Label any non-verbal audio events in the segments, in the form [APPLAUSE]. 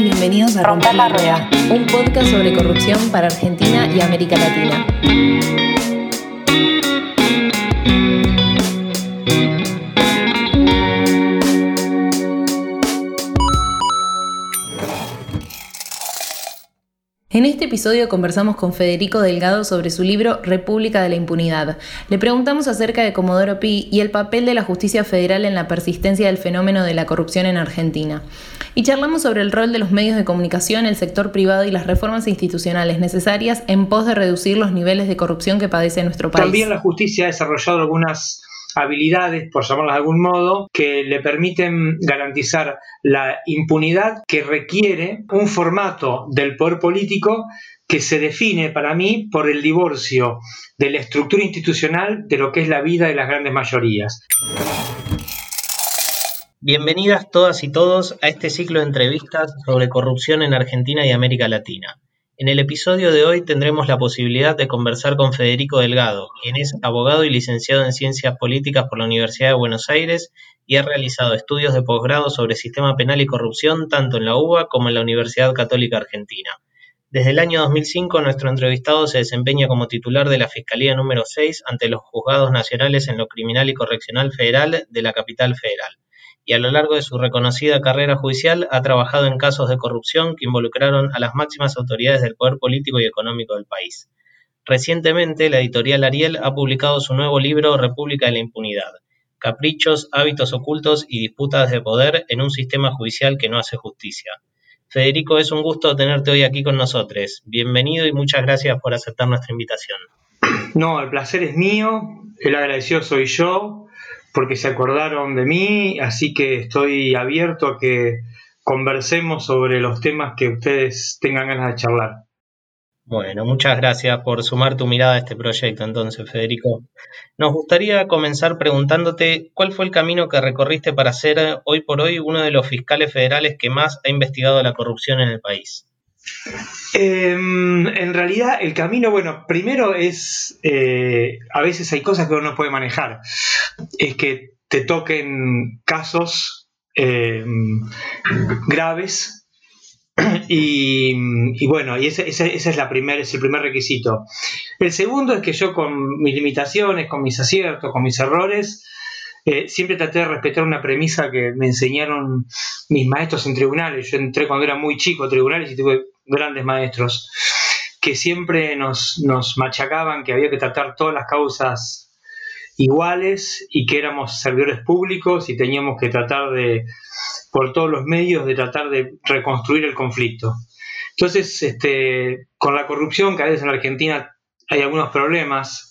y bienvenidos a Romper la Rueda, un podcast sobre corrupción para Argentina y América Latina. En este episodio conversamos con Federico Delgado sobre su libro República de la Impunidad. Le preguntamos acerca de Comodoro Pi y el papel de la justicia federal en la persistencia del fenómeno de la corrupción en Argentina. Y charlamos sobre el rol de los medios de comunicación, el sector privado y las reformas institucionales necesarias en pos de reducir los niveles de corrupción que padece nuestro país. También la justicia ha desarrollado algunas habilidades, por llamarlas de algún modo, que le permiten garantizar la impunidad que requiere un formato del poder político que se define para mí por el divorcio de la estructura institucional de lo que es la vida de las grandes mayorías. Bienvenidas todas y todos a este ciclo de entrevistas sobre corrupción en Argentina y América Latina. En el episodio de hoy tendremos la posibilidad de conversar con Federico Delgado, quien es abogado y licenciado en Ciencias Políticas por la Universidad de Buenos Aires y ha realizado estudios de posgrado sobre sistema penal y corrupción tanto en la UBA como en la Universidad Católica Argentina. Desde el año 2005, nuestro entrevistado se desempeña como titular de la Fiscalía número 6 ante los juzgados nacionales en lo criminal y correccional federal de la capital federal y a lo largo de su reconocida carrera judicial ha trabajado en casos de corrupción que involucraron a las máximas autoridades del poder político y económico del país. Recientemente, la editorial Ariel ha publicado su nuevo libro República de la Impunidad, Caprichos, hábitos ocultos y disputas de poder en un sistema judicial que no hace justicia. Federico, es un gusto tenerte hoy aquí con nosotros. Bienvenido y muchas gracias por aceptar nuestra invitación. No, el placer es mío, el agradecido soy yo porque se acordaron de mí, así que estoy abierto a que conversemos sobre los temas que ustedes tengan ganas de charlar. Bueno, muchas gracias por sumar tu mirada a este proyecto entonces, Federico. Nos gustaría comenzar preguntándote cuál fue el camino que recorriste para ser hoy por hoy uno de los fiscales federales que más ha investigado la corrupción en el país. Em, en realidad el camino, bueno, primero es, eh, a veces hay cosas que uno no puede manejar. Es que te toquen casos em, graves [CLEARS THROAT] y, bueno, y ese, es, la primer, es el primer requisito. El segundo es que yo con mis limitaciones, con mis aciertos, con mis errores, eh, siempre traté de respetar una premisa que me enseñaron mis maestros en tribunales. Yo entré cuando era muy chico a tribunales y tuve grandes maestros que siempre nos, nos machacaban que había que tratar todas las causas iguales y que éramos servidores públicos y teníamos que tratar de, por todos los medios, de tratar de reconstruir el conflicto. Entonces, este, con la corrupción, que a veces en Argentina hay algunos problemas,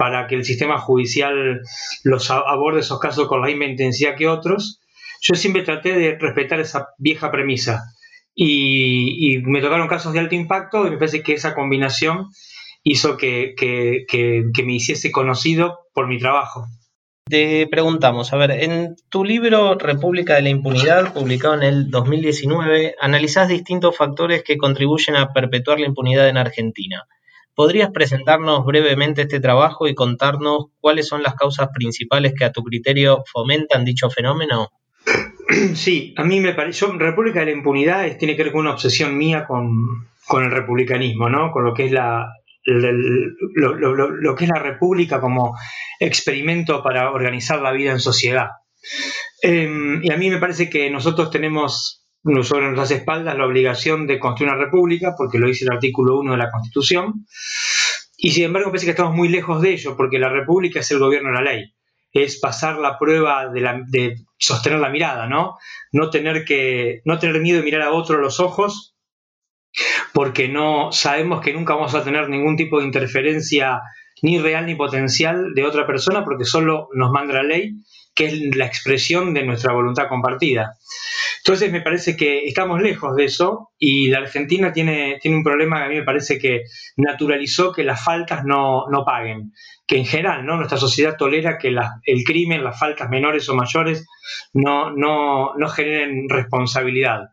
para que el sistema judicial los aborde esos casos con la misma intensidad que otros, yo siempre traté de respetar esa vieja premisa. Y, me tocaron casos de alto impacto y me parece que esa combinación hizo que, me hiciese conocido por mi trabajo. Te preguntamos, a ver, en tu libro República de la Impunidad, publicado en el 2019, analizás distintos factores que contribuyen a perpetuar la impunidad en Argentina. ¿Podrías presentarnos brevemente este trabajo y contarnos cuáles son las causas principales que a tu criterio fomentan dicho fenómeno? [CLEARS THROAT] Sí, a mí me parece, República de la Impunidad tiene que ver con una obsesión mía con, el republicanismo, ¿no? Con lo que es la, lo, que es la república como experimento para organizar la vida en sociedad. Em, y a mí me parece que nosotros tenemos sobre nuestras espaldas la obligación de construir una república, porque lo dice el artículo 1 de la Constitución, y sin embargo parece que estamos muy lejos de ello, porque la república es el gobierno de la ley, es pasar la prueba de, sostener la mirada, ¿no? No tener, que, no tener miedo de mirar a otro a los ojos, porque no sabemos que nunca vamos a tener ningún tipo de interferencia ni real ni potencial de otra persona, porque solo nos manda la ley, que es la expresión de nuestra voluntad compartida. Entonces me parece que estamos lejos de eso y la Argentina tiene, tiene un problema que a mí me parece que naturalizó que las faltas no, paguen, que en general ¿no? nuestra sociedad tolera que el crimen, las faltas menores o mayores no, no, no generen responsabilidad.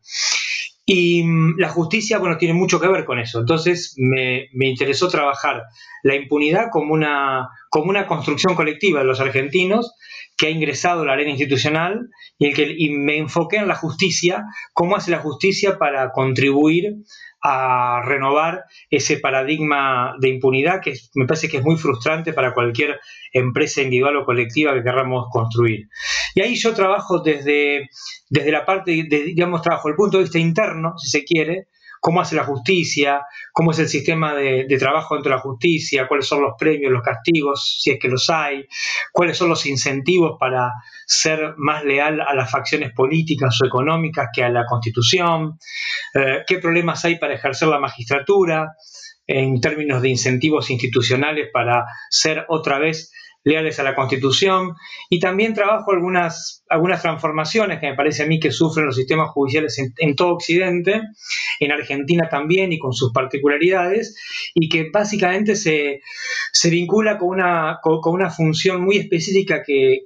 Y mm, la justicia, bueno, tiene mucho que ver con eso. Entonces me, interesó trabajar la impunidad como una, como una construcción colectiva de los argentinos que ha ingresado a la arena institucional y, el que, y me enfoqué en la justicia, cómo hace la justicia para contribuir a renovar ese paradigma de impunidad que me parece que es muy frustrante para cualquier empresa individual o colectiva que queramos construir. Y ahí yo trabajo desde, desde la parte, de, digamos, trabajo el punto de vista interno, si se quiere, cómo hace la justicia, cómo es el sistema de, trabajo dentro de la justicia, cuáles son los premios, los castigos, si es que los hay, cuáles son los incentivos para ser más leal a las facciones políticas o económicas que a la constitución, eh, qué problemas hay para ejercer la magistratura en términos de incentivos institucionales para ser otra vez leales a la Constitución. Y también trabajo algunas, algunas transformaciones que me parece a mí que sufren los sistemas judiciales en, todo Occidente, en Argentina también y con sus particularidades, y que básicamente se, vincula con una, con, una función muy específica que,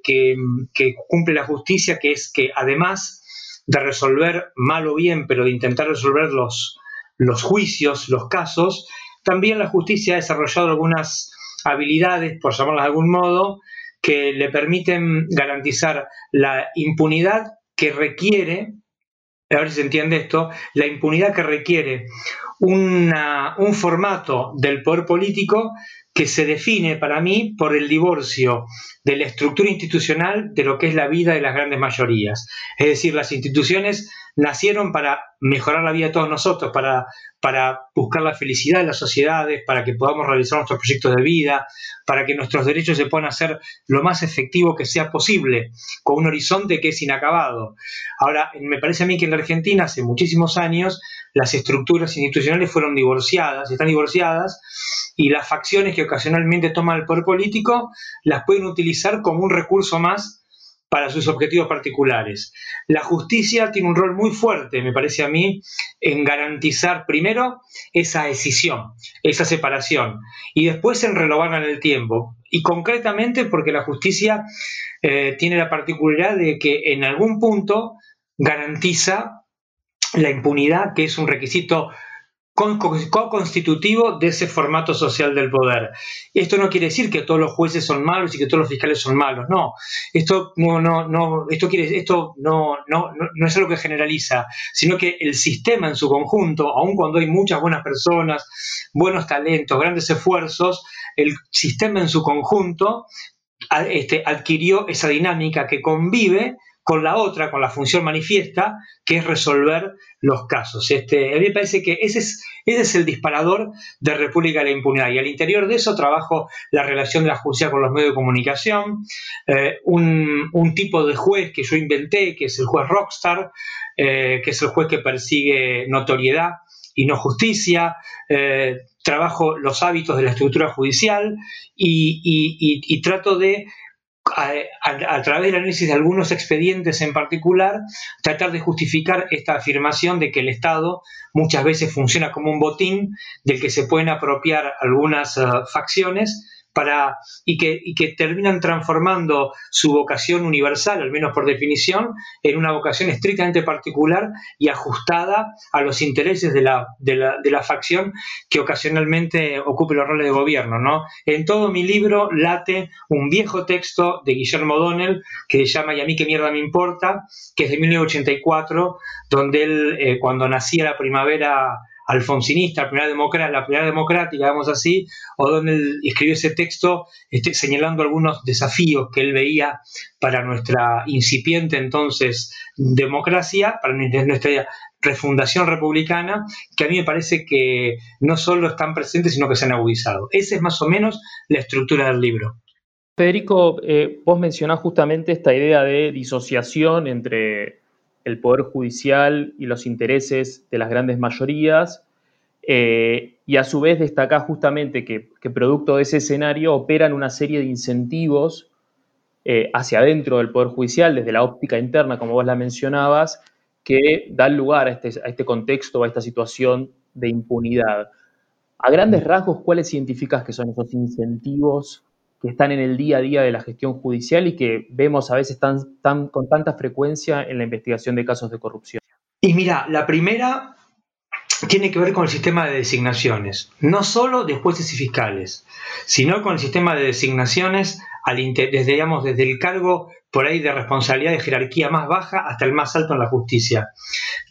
cumple la justicia, que es que además de resolver mal o bien, pero de intentar resolver los, los juicios, los casos, también la justicia ha desarrollado algunas habilidades, por llamarlas de algún modo, que le permiten garantizar la impunidad que requiere, a ver si se entiende esto, la impunidad que requiere un formato del poder político que se define para mí por el divorcio de la estructura institucional de lo que es la vida de las grandes mayorías. Es decir, las instituciones nacieron para mejorar la vida de todos nosotros, para, para buscar la felicidad de las sociedades, para que podamos realizar nuestros proyectos de vida, para que nuestros derechos se puedan hacer lo más efectivo que sea posible, con un horizonte que es inacabado. Ahora, me parece a mí que en la Argentina hace muchísimos años las estructuras institucionales fueron divorciadas, están divorciadas, y las facciones que ocasionalmente toman el poder político las pueden utilizar como un recurso más para sus objetivos particulares. La justicia tiene un rol muy fuerte, me parece a mí, en garantizar primero esa decisión, esa separación, y después en renovarla en el tiempo. Y concretamente porque la justicia eh, tiene la particularidad de que en algún punto garantiza la impunidad, que es un requisito co-constitutivo de ese formato social del poder. Esto no quiere decir que todos los jueces son malos y que todos los fiscales son malos, no. Esto no, no, esto quiere, esto no, no, no es algo que generaliza, sino que el sistema en su conjunto, aun cuando hay muchas buenas personas, buenos talentos, grandes esfuerzos, el sistema en su conjunto este, adquirió esa dinámica que convive con la otra, con la función manifiesta, que es resolver los casos. Este, a mí me parece que ese es, ese es el disparador de República de la Impunidad. Y al interior de eso trabajo la relación de la justicia con los medios de comunicación, eh, un, tipo de juez que yo inventé, que es el juez rockstar, eh, que es el juez que persigue notoriedad y no justicia, eh, trabajo los hábitos de la estructura judicial y trato de a, través del análisis de algunos expedientes en particular, tratar de justificar esta afirmación de que el Estado muchas veces funciona como un botín del que se pueden apropiar algunas eh, facciones para, y, que, que terminan transformando su vocación universal, al menos por definición, en una vocación estrictamente particular y ajustada a los intereses de la, de la, facción que ocasionalmente ocupe los roles de gobierno. ¿no? En todo mi libro late un viejo texto de Guillermo O'Donnell que se llama Y a mí qué mierda me importa, que es de 1984, donde él, eh, cuando nacía la primavera alfonsinista, la primera, democrática, digamos así, o donde él escribió ese texto este, señalando algunos desafíos que él veía para nuestra incipiente entonces democracia, para nuestra refundación republicana, que a mí me parece que no solo están presentes, sino que se han agudizado. Esa es más o menos la estructura del libro. Federico, eh, vos mencionás justamente esta idea de disociación entre el Poder Judicial y los intereses de las grandes mayorías, eh, y a su vez destaca justamente que, producto de ese escenario operan una serie de incentivos eh, hacia adentro del Poder Judicial, desde la óptica interna, como vos la mencionabas, que dan lugar a este, a este contexto, a esta situación de impunidad. A grandes rasgos, ¿cuáles identificas que son esos incentivos que están en el día a día de la gestión judicial y que vemos a veces tan, tan, con tanta frecuencia en la investigación de casos de corrupción. Y mira, la primera tiene que ver con el sistema de designaciones, no solo de jueces y fiscales, sino con el sistema de designaciones desde, desde el cargo por ahí de responsabilidad de jerarquía más baja hasta el más alto en la justicia,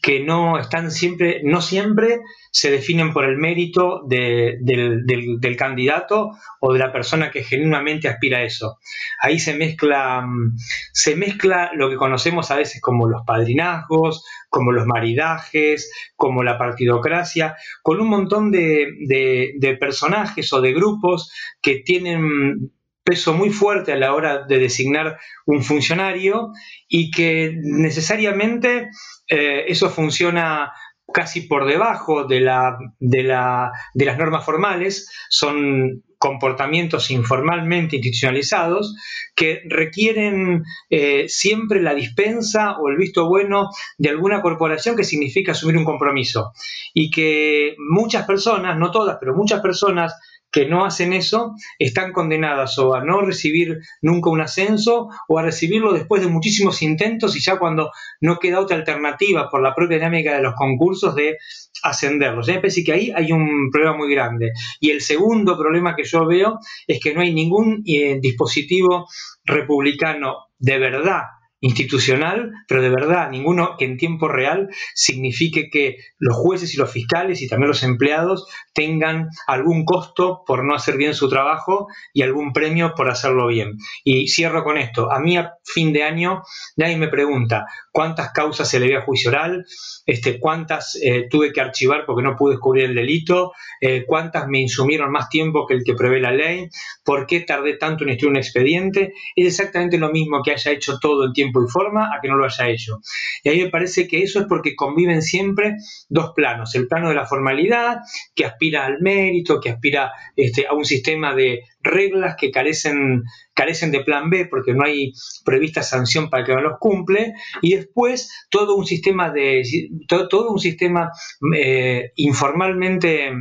que no están siempre, no siempre se definen por el mérito del, candidato o de la persona que genuinamente aspira a eso. Ahí se mezcla, mm, se mezcla lo que conocemos a veces como los padrinazgos, como los maridajes, como la partidocracia, con un montón de personajes o de grupos que tienen peso muy fuerte a la hora de designar un funcionario y que necesariamente eh, eso funciona casi por debajo de, la, de, la, de las normas formales, son comportamientos informalmente institucionalizados que requieren eh, siempre la dispensa o el visto bueno de alguna corporación que significa asumir un compromiso. Y que muchas personas, no todas, pero muchas personas que no hacen eso están condenadas o a no recibir nunca un ascenso o a recibirlo después de muchísimos intentos y ya cuando no queda otra alternativa por la propia dinámica de los concursos de ascenderlos. Me parece que ahí hay un problema muy grande. Y el segundo problema que yo veo es que no hay ningún eh, dispositivo republicano de verdad institucional, pero de verdad ninguno que en tiempo real signifique que los jueces y los fiscales y también los empleados tengan algún costo por no hacer bien su trabajo y algún premio por hacerlo bien. Y cierro con esto. A mí a fin de año nadie me pregunta cuántas causas se le ve a juicio oral, este, cuántas eh, tuve que archivar porque no pude descubrir el delito, eh, cuántas me insumieron más tiempo que el que prevé la ley, por qué tardé tanto en instruir un expediente. Es exactamente lo mismo que haya hecho todo en tiempo y forma a que no lo haya hecho. Y a mí me parece que eso es porque conviven siempre dos planos, el plano de la formalidad, que aspira al mérito, que aspira este, a un sistema de reglas que carecen, carecen de plan B porque no hay prevista sanción para que no los cumple, y después todo un sistema de todo, un sistema eh, informalmente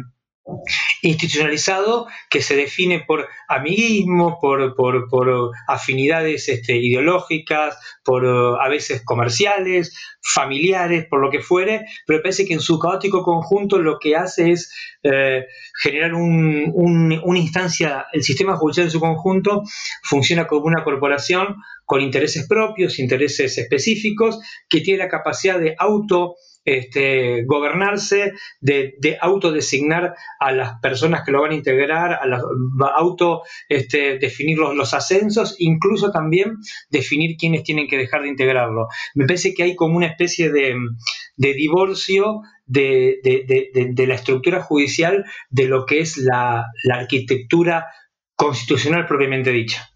institucionalizado que se define por amiguismo, por, por, afinidades este, ideológicas, por a veces comerciales, familiares, por lo que fuere, pero parece que en su caótico conjunto lo que hace es eh, generar una instancia, el sistema judicial en su conjunto funciona como una corporación con intereses propios, intereses específicos, que tiene la capacidad de auto este, gobernarse, de, autodesignar a las personas que lo van a integrar, a auto este, definir los, ascensos, incluso también definir quiénes tienen que dejar de integrarlo. Me parece que hay como una especie de, divorcio de, la estructura judicial de lo que es la, la arquitectura constitucional propiamente dicha.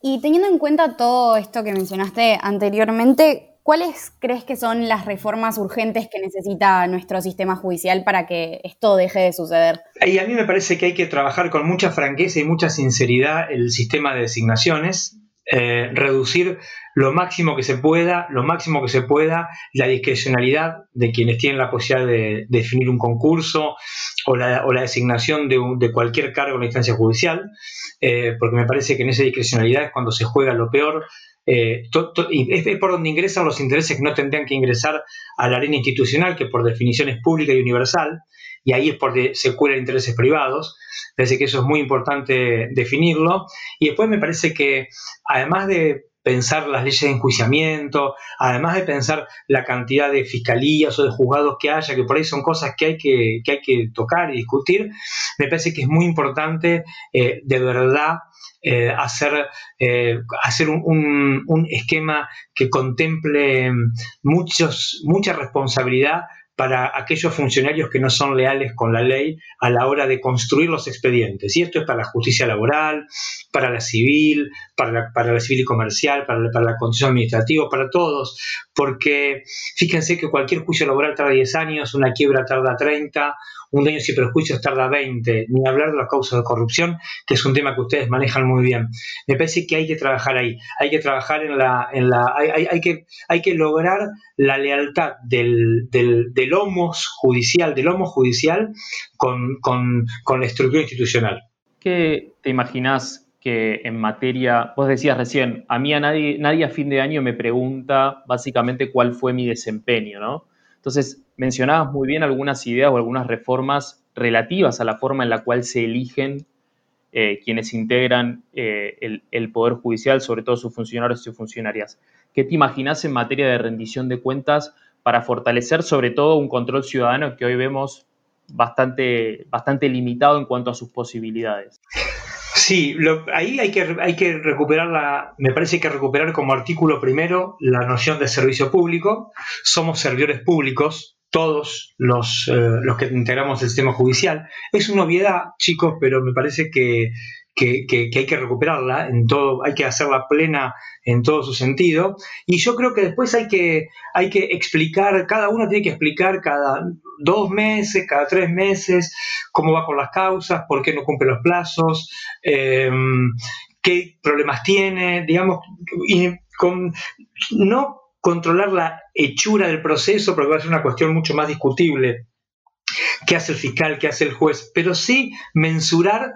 Y teniendo en cuenta todo esto que mencionaste anteriormente, ¿Cuáles crees que son las reformas urgentes que necesita nuestro sistema judicial para que esto deje de suceder? Y a mí me parece que hay que trabajar con mucha franqueza y mucha sinceridad el sistema de designaciones, eh, reducir lo máximo que se pueda, lo máximo que se pueda, la discrecionalidad de quienes tienen la posibilidad de, definir un concurso o la, designación de, cualquier cargo en la instancia judicial, eh, porque me parece que en esa discrecionalidad es cuando se juega lo peor eh, es, por donde ingresan los intereses que no tendrían que ingresar a la arena institucional, que por definición es pública y universal, y ahí es porque se cuelan intereses privados. Parece que eso es muy importante definirlo. Y después me parece que, además de pensar las leyes de enjuiciamiento, además de pensar la cantidad de fiscalías o de juzgados que haya, que por ahí son cosas que hay que, hay que tocar y discutir, me parece que es muy importante eh, de verdad eh, hacer, eh, hacer un, un, esquema que contemple muchos, mucha responsabilidad para aquellos funcionarios que no son leales con la ley a la hora de construir los expedientes. Y esto es para la justicia laboral, para la civil, para la, civil y comercial, para la, para la condición administrativa, para todos, porque fíjense que cualquier juicio laboral tarda 10 años, una quiebra tarda 30, un daño sin perjuicios tarda 20, ni hablar de las causas de corrupción, que es un tema que ustedes manejan muy bien. Me parece que hay que trabajar ahí, hay que trabajar en la, en la hay, hay, que, hay que lograr la lealtad del, del, del judicial, del homo judicial con, con, con la estructura institucional. ¿Qué te imaginas que en materia, vos decías recién, a mí a nadie, nadie a fin de año me pregunta básicamente cuál fue mi desempeño, ¿no? Entonces, mencionabas muy bien algunas ideas o algunas reformas relativas a la forma en la cual se eligen eh, quienes integran eh, el, Poder Judicial, sobre todo sus funcionarios y funcionarias. ¿Qué te imaginas en materia de rendición de cuentas para fortalecer sobre todo un control ciudadano que hoy vemos bastante, bastante limitado en cuanto a sus posibilidades? Sí, ahí hay que, hay que recuperar la, me parece que recuperar como artículo primero la noción de servicio público. Somos servidores públicos, todos los, eh, los que integramos el sistema judicial. Es una obviedad, chicos, pero me parece que, que, hay que recuperarla, en todo, hay que hacerla plena en todo su sentido. Y yo creo que después hay que, hay que explicar, cada uno tiene que explicar cada dos meses, cada tres meses, cómo va con las causas, por qué no cumple los plazos, eh, qué problemas tiene, digamos, y con, no controlar la hechura del proceso, porque va a ser una cuestión mucho más discutible qué hace el fiscal, qué hace el juez, pero sí mensurar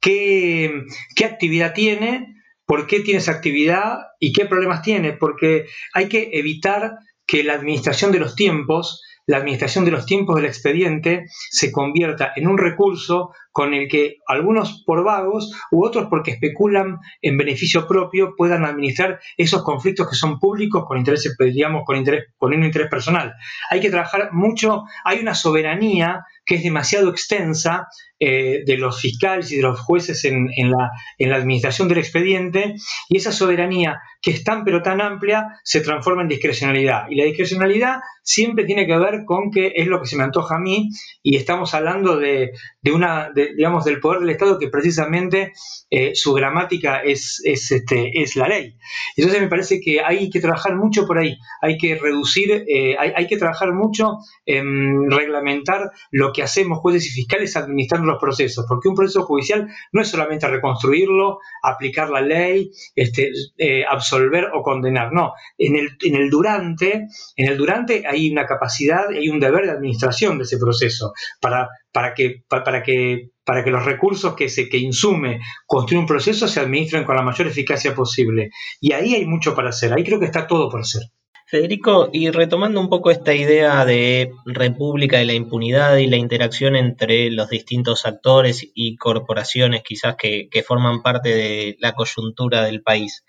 qué, qué actividad tiene, por qué tiene esa actividad y qué problemas tiene, porque hay que evitar que la administración de los tiempos la administración de los tiempos del expediente se convierta en un recurso con el que algunos por vagos u otros porque especulan en beneficio propio puedan administrar esos conflictos que son públicos con intereses, digamos, con, interés, con un interés personal. Hay que trabajar mucho, hay una soberanía que es demasiado extensa eh, de los fiscales y de los jueces en, la, administración del expediente, y esa soberanía que es tan pero tan amplia se transforma en discrecionalidad. Y la discrecionalidad siempre tiene que ver con que es lo que se me antoja a mí, y estamos hablando de, una, digamos, del poder del Estado que precisamente eh, su gramática es, es, este, es la ley. Entonces me parece que hay que trabajar mucho por ahí, hay que reducir, eh, hay, hay, que trabajar mucho en reglamentar lo que hacemos jueces y fiscales administrando los procesos, porque un proceso judicial no es solamente reconstruirlo, aplicar la ley, este, eh, absolver o condenar, no. En el, en el durante, en el durante hay una capacidad, hay un deber de administración de ese proceso para, para que, para que para que los recursos que se que insume construir un proceso se administren con la mayor eficacia posible. Y ahí hay mucho para hacer, ahí creo que está todo por hacer. Federico, y retomando un poco esta idea de república de la impunidad y la interacción entre los distintos actores y corporaciones quizás que, forman parte de la coyuntura del país,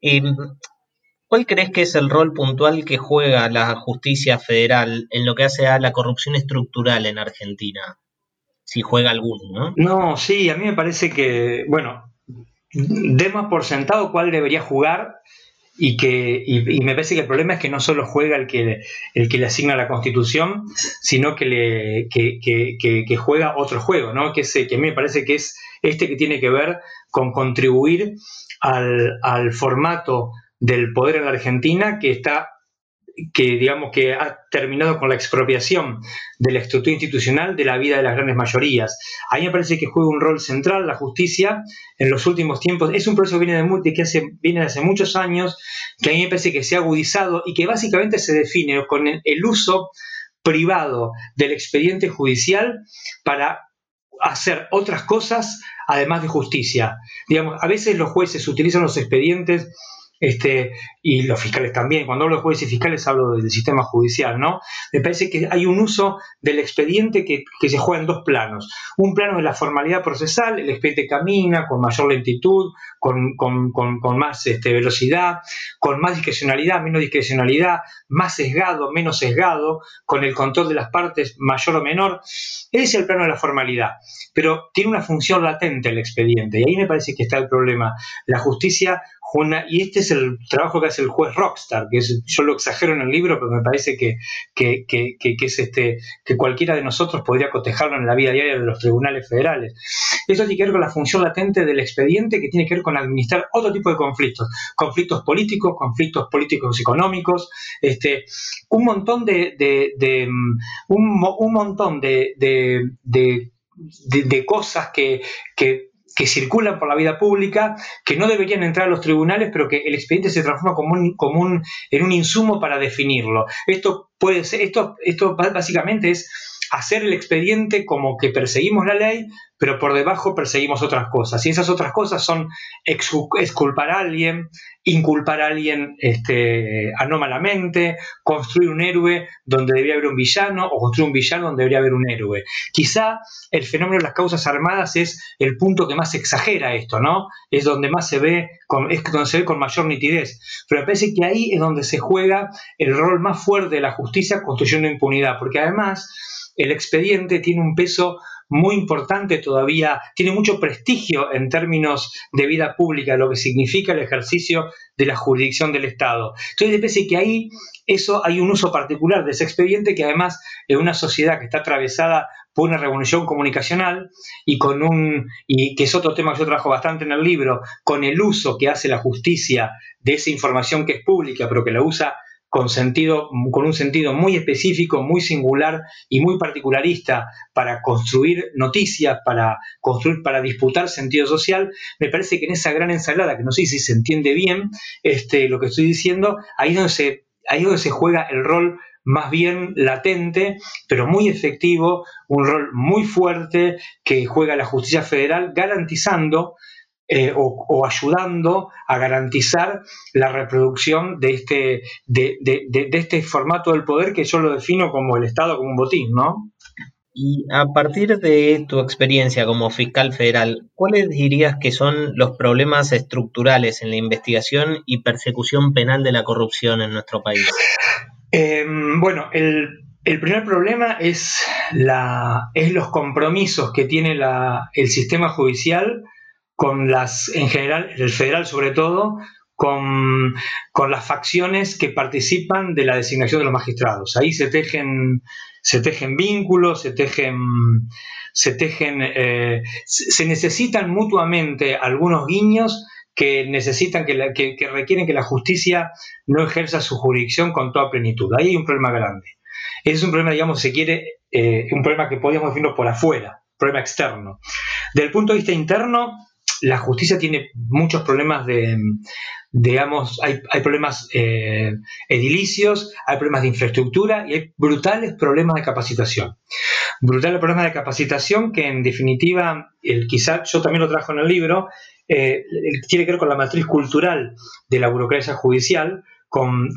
em, ¿cuál crees que es el rol puntual que juega la justicia federal en lo que hace a la corrupción estructural en Argentina? Si juega alguno, ¿no? No, sí, a mí me parece que, bueno, demos por sentado cuál debería jugar y que y, me parece que el problema es que no solo juega el que el que le asigna la Constitución, sino que le que, juega otro juego, ¿no? Que, que a mí me parece que es este que tiene que ver con contribuir al, al formato del poder en la Argentina que está que digamos que ha terminado con la expropiación de la estructura institucional de la vida de las grandes mayorías. A mí me parece que juega un rol central la justicia en los últimos tiempos. Es un proceso que viene de, que hace, viene de hace muchos años, que a mí me parece que se ha agudizado y que básicamente se define con el uso privado del expediente judicial para hacer otras cosas además de justicia. Digamos, a veces los jueces utilizan los expedientes este, y los fiscales también. Cuando hablo de jueces y fiscales hablo del sistema judicial, ¿no? Me parece que hay un uso del expediente que, se juega en dos planos. Un plano de la formalidad procesal, el expediente camina con mayor lentitud, con, más este, velocidad, con más discrecionalidad, menos discrecionalidad, más sesgado, menos sesgado, con el control de las partes mayor o menor. Ese es el plano de la formalidad, pero tiene una función latente el expediente y ahí me parece que está el problema. La justicia y este es el trabajo que hace el juez Rockstar, que es, yo lo exagero en el libro, pero me parece que, que, es este, que cualquiera de nosotros podría cotejarlo en la vida diaria de los tribunales federales. Eso tiene que ver con la función latente del expediente, que tiene que ver con administrar otro tipo de conflictos, conflictos políticos, conflictos políticos económicos, este, un montón de, de, mm, un, montón de, de cosas que, que que circulan por la vida pública, que no deberían entrar a los tribunales, pero que el expediente se transforma como un, en un insumo para definirlo. Esto puede ser, esto, esto básicamente es hacer el expediente como que perseguimos la ley, pero por debajo perseguimos otras cosas. Y esas otras cosas son exculpar a alguien, inculpar a alguien este, anómalamente, construir un héroe donde debería haber un villano o construir un villano donde debería haber un héroe. Quizá el fenómeno de las causas armadas es el punto que más exagera esto, ¿no? Es donde más se ve, con, es donde se ve con mayor nitidez. Pero me parece que ahí es donde se juega el rol más fuerte de la justicia construyendo impunidad, porque además el expediente tiene un peso muy importante todavía, tiene mucho prestigio en términos de vida pública, lo que significa el ejercicio de la jurisdicción del Estado. Entonces, me parece que ahí eso hay un uso particular de ese expediente que además en una sociedad que está atravesada por una revolución comunicacional y con un y que es otro tema que yo trabajo bastante en el libro, con el uso que hace la justicia de esa información que es pública, pero que la usa con, sentido, con un sentido muy específico, muy singular y muy particularista para construir noticias, para construir, para disputar sentido social, me parece que en esa gran ensalada, que no sé si se entiende bien este, lo que estoy diciendo, ahí donde ahí es donde se juega el rol más bien latente, pero muy efectivo, un rol muy fuerte que juega la justicia federal, garantizando eh, o, ayudando a garantizar la reproducción de este, de, este formato del poder que yo lo defino como el Estado, como un botín, ¿no? Y a partir de tu experiencia como fiscal federal, ¿cuáles dirías que son los problemas estructurales en la investigación y persecución penal de la corrupción en nuestro país? Em, bueno, el, primer problema es, la, es los compromisos que tiene el sistema judicial con las, en general, el federal sobre todo, con, las facciones que participan de la designación de los magistrados. Ahí se tejen, se tejen vínculos, se tejen, se tejen, eh, se necesitan mutuamente algunos guiños que necesitan que, que, requieren que la justicia no ejerza su jurisdicción con toda plenitud. Ahí hay un problema grande. Ese es un problema, digamos, se quiere, eh, un problema que podríamos definirlo por afuera, problema externo. Del punto de vista interno, la justicia tiene muchos problemas de, digamos, hay, problemas eh, edilicios, hay problemas de infraestructura y hay brutales problemas de capacitación. Brutales problemas de capacitación que en definitiva, el, quizá yo también lo trajo en el libro, eh, tiene que ver con la matriz cultural de la burocracia judicial, con,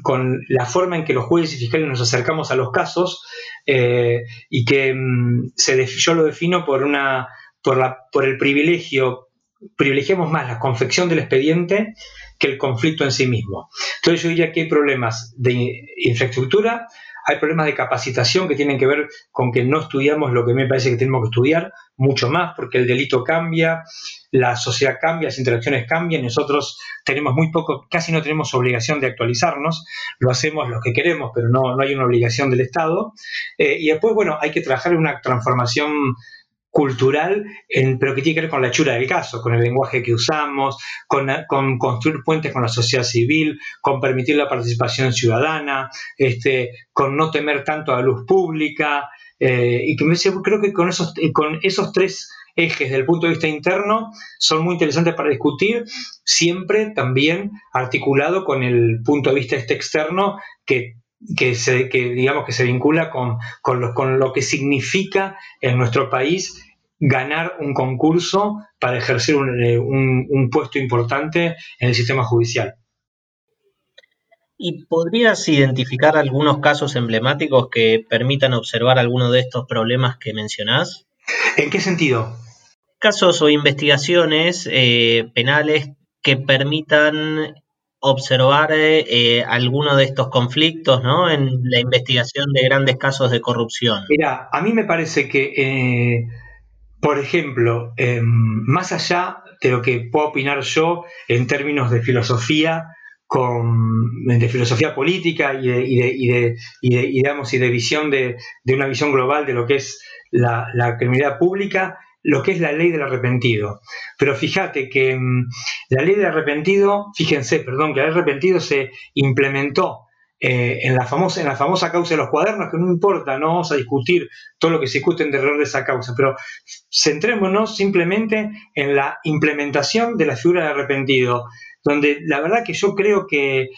la forma en que los jueces y fiscales nos acercamos a los casos eh, y que mm, se yo lo defino por, una, por, la, por el privilegio privilegiamos más la confección del expediente que el conflicto en sí mismo. Entonces yo diría que hay problemas de infraestructura, hay problemas de capacitación que tienen que ver con que no estudiamos lo que me parece que tenemos que estudiar, mucho más, porque el delito cambia, la sociedad cambia, las interacciones cambian, nosotros tenemos muy poco, casi no tenemos obligación de actualizarnos, lo hacemos lo que queremos, pero no, no hay una obligación del Estado. Eh, y después, bueno, hay que trabajar en una transformación cultural, pero que tiene que ver con la hechura del caso, con el lenguaje que usamos, con, construir puentes con la sociedad civil, con permitir la participación ciudadana, este, con no temer tanto a la luz pública, eh, y que creo que con esos, con esos tres ejes del punto de vista interno son muy interesantes para discutir, siempre también articulado con el punto de vista este externo que que, se, que digamos que se vincula con, con, lo, que significa en nuestro país ganar un concurso para ejercer eh, un, puesto importante en el sistema judicial. ¿Y podrías identificar algunos casos emblemáticos que permitan observar alguno de estos problemas que mencionás? ¿En qué sentido? Casos o investigaciones eh, penales que permitan observar eh, alguno de estos conflictos ¿no? en la investigación de grandes casos de corrupción? Mira, a mí me parece que, eh, por ejemplo, em, más allá de lo que puedo opinar yo en términos de filosofía, con, de filosofía política y de, y de, y de, digamos, y de visión de, una visión global de lo que es la, la criminalidad pública, lo que es la ley del arrepentido. Pero fíjate que mm, la ley del arrepentido, fíjense, perdón, que el arrepentido se implementó eh, en, la famosa, en la famosa causa de los cuadernos, que no importa, no vamos a discutir todo lo que se discute en derredor de esa causa, pero centrémonos simplemente en la implementación de la figura del arrepentido, donde la verdad que yo creo que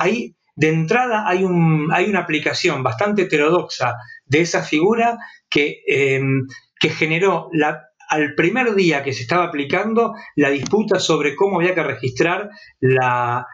ahí de entrada hay, un, hay una aplicación bastante heterodoxa de esa figura que, eh, que generó la al primer día que se estaba aplicando la disputa sobre cómo había que registrar la,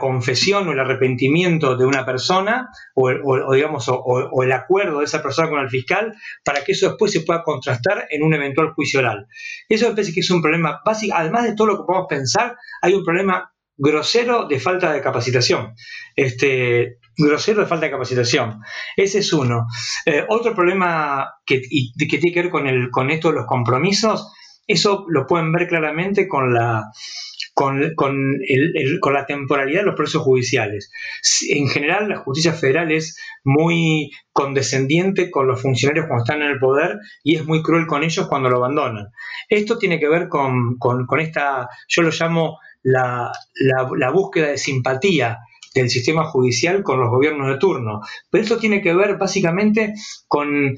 confesión o el arrepentimiento de una persona o, digamos o, el acuerdo de esa persona con el fiscal para que eso después se pueda contrastar en un eventual juicio oral. Eso me parece que es un problema básico, además de todo lo que podemos pensar, hay un problema grosero de falta de capacitación. Este, grosero de falta de capacitación. Ese es uno. Eh, otro problema que, tiene que ver con, el, con esto de los compromisos, eso lo pueden ver claramente con la, con, la temporalidad de los procesos judiciales. En general, la justicia federal es muy condescendiente con los funcionarios cuando están en el poder y es muy cruel con ellos cuando lo abandonan. Esto tiene que ver con, esta, yo lo llamo la, la búsqueda de simpatía del sistema judicial con los gobiernos de turno. Pero esto tiene que ver básicamente con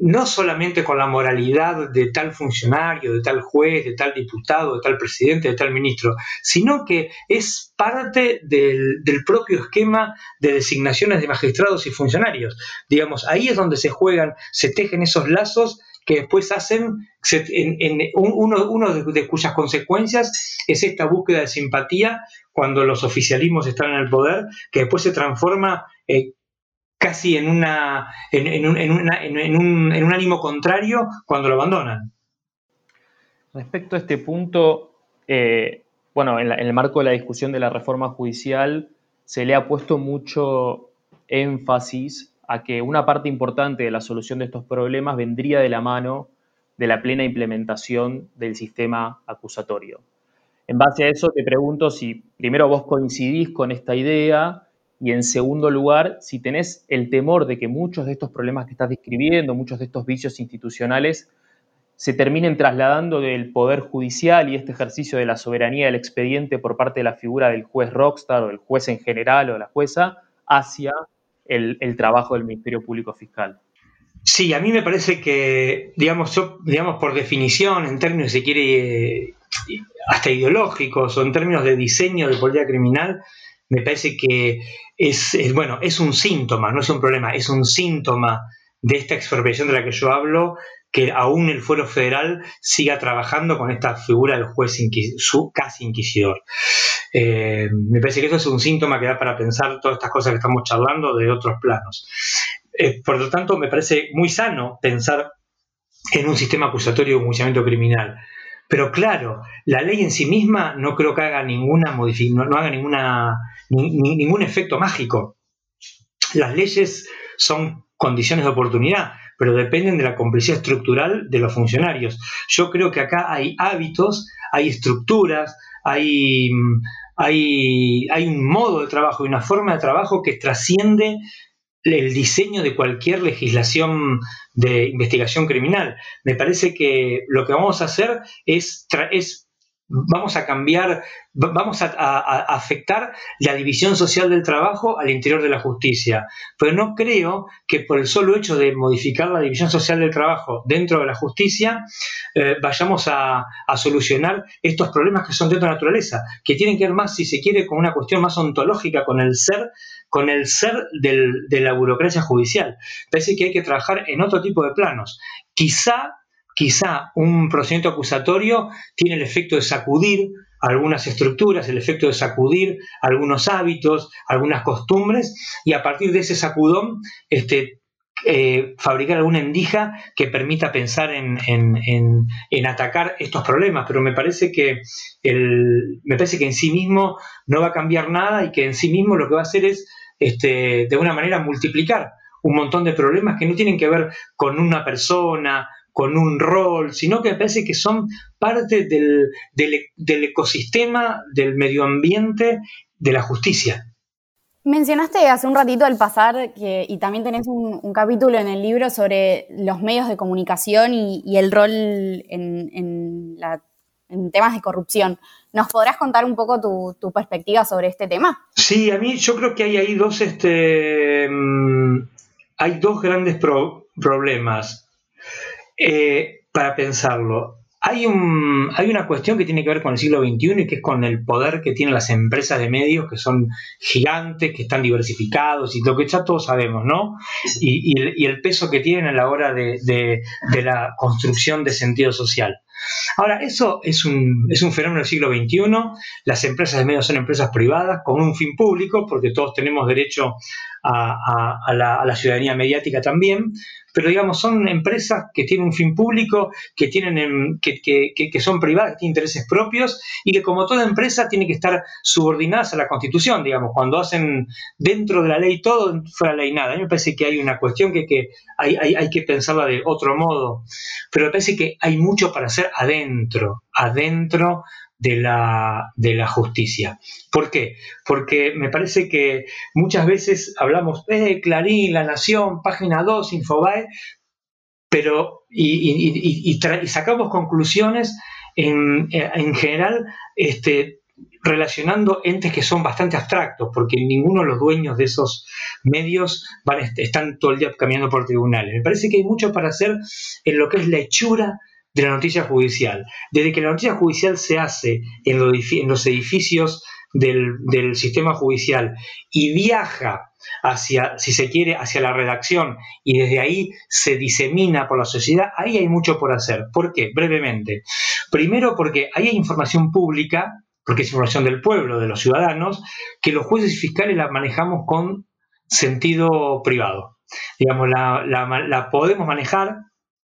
no solamente con la moralidad de tal funcionario, de tal juez, de tal diputado, de tal presidente, de tal ministro, sino que es parte del, del, propio esquema de designaciones de magistrados y funcionarios. Digamos, ahí es donde se juegan, se tejen esos lazos que después hacen, en, uno, de, cuyas consecuencias es esta búsqueda de simpatía cuando los oficialismos están en el poder, que después se transforma eh, casi en, una, en, un, en, un, ánimo contrario cuando lo abandonan. Respecto a este punto, eh, bueno, en, el marco de la discusión de la reforma judicial, se le ha puesto mucho énfasis a que una parte importante de la solución de estos problemas vendría de la mano de la plena implementación del sistema acusatorio. En base a eso te pregunto si primero vos coincidís con esta idea y en segundo lugar, si tenés el temor de que muchos de estos problemas que estás describiendo, muchos de estos vicios institucionales, se terminen trasladando del poder judicial y este ejercicio de la soberanía del expediente por parte de la figura del juez rockstar o del juez en general o de la jueza hacia el, trabajo del Ministerio Público Fiscal. Sí, a mí me parece que, digamos, digamos, por definición, en términos, si quiere, hasta ideológicos o en términos de diseño de política criminal, me parece que es, bueno, es un síntoma, no es un problema, es un síntoma de esta expropiación de la que yo hablo, que aún el fuero federal siga trabajando con esta figura del juez casi inquisidor. Eh, me parece que eso es un síntoma que da para pensar todas estas cosas que estamos charlando de otros planos. Eh, por lo tanto, me parece muy sano pensar en un sistema acusatorio de enjuiciamiento criminal. Pero claro, la ley en sí misma no creo que haga ninguna no, no haga ninguna, ningún efecto mágico. Las leyes son condiciones de oportunidad, pero dependen de la complicidad estructural de los funcionarios. Yo creo que acá hay hábitos, hay estructuras, hay, hay, hay un modo de trabajo y una forma de trabajo que trasciende el diseño de cualquier legislación de investigación criminal. Me parece que lo que vamos a hacer es, es vamos a cambiar, vamos a, afectar la división social del trabajo al interior de la justicia. Pero no creo que por el solo hecho de modificar la división social del trabajo dentro de la justicia eh, vayamos a, solucionar estos problemas que son de otra naturaleza, que tienen que ver más, si se quiere, con una cuestión más ontológica, con el ser, con el ser de la burocracia judicial. Parece que hay que trabajar en otro tipo de planos. Quizá quizá un procedimiento acusatorio tiene el efecto de sacudir algunas estructuras, el efecto de sacudir algunos hábitos, algunas costumbres, y a partir de ese sacudón, este, eh, fabricar alguna endija que permita pensar en, atacar estos problemas. Pero me parece que me parece que en sí mismo no va a cambiar nada y que en sí mismo lo que va a hacer es este, de una manera multiplicar un montón de problemas que no tienen que ver con una persona, con un rol, sino que me parece que son parte del, ecosistema, del medio ambiente, de la justicia. Mencionaste hace un ratito el pasar que, y también tenés un, capítulo en el libro sobre los medios de comunicación y, el rol en, temas de corrupción. ¿Nos podrás contar un poco tu, perspectiva sobre este tema? Sí, a mí yo creo que hay ahí dos, este, mm, hay dos grandes problemas. Eh, para pensarlo. Hay, un, hay una cuestión que tiene que ver con el siglo XXI y que es con el poder que tienen las empresas de medios, que son gigantes, que están diversificados y lo que ya todos sabemos, ¿no? Y, el, peso que tienen a la hora de, de la construcción de sentido social. Ahora, eso es un, es un fenómeno del siglo XXI. Las empresas de medios son empresas privadas con un fin público, porque todos tenemos derecho a, la, ciudadanía mediática también, pero digamos, son empresas que tienen un fin público, que, tienen, que, que, son privadas, que tienen intereses propios y que como toda empresa tienen que estar subordinadas a la Constitución, digamos, cuando hacen dentro de la ley todo, fuera la ley nada. A mí me parece que hay una cuestión que, que hay, hay, hay que pensarla de otro modo, pero me parece que hay mucho para hacer adentro, adentro de la, de la justicia. ¿Por qué? Porque me parece que muchas veces hablamos, eh, Clarín, La Nación, página 2, Infobae, pero y, sacamos conclusiones en, en general este, relacionando entes que son bastante abstractos, porque ninguno de los dueños de esos medios van, están todo el día caminando por tribunales. Me parece que hay mucho para hacer en lo que es la hechura de la noticia judicial. Desde que la noticia judicial se hace en, los edificios del, sistema judicial y viaja hacia, si se quiere, hacia la redacción y desde ahí se disemina por la sociedad, ahí hay mucho por hacer. ¿Por qué? Brevemente. Primero porque ahí hay información pública, porque es información del pueblo, de los ciudadanos, que los jueces y fiscales la manejamos con sentido privado. Digamos, la podemos manejar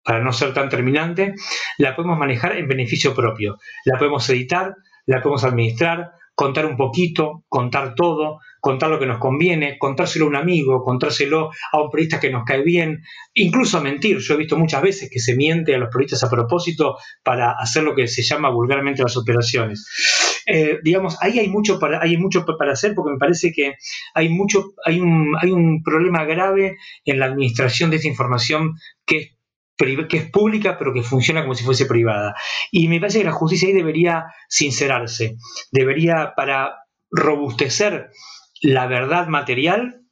para no ser tan terminante, la podemos manejar en beneficio propio. La podemos editar, la podemos administrar, contar un poquito, contar todo, contar lo que nos conviene, contárselo a un amigo, contárselo a un periodista que nos cae bien, incluso mentir. Yo he visto muchas veces que se miente a los periodistas a propósito para hacer lo que se llama vulgarmente las operaciones. Eh, digamos, ahí hay mucho para, hay mucho para hacer porque me parece que hay mucho, hay un, hay un problema grave en la administración de esta información que es que es pública pero que funciona como si fuese privada. Y me parece que la justicia ahí debería sincerarse, debería para robustecer la verdad material,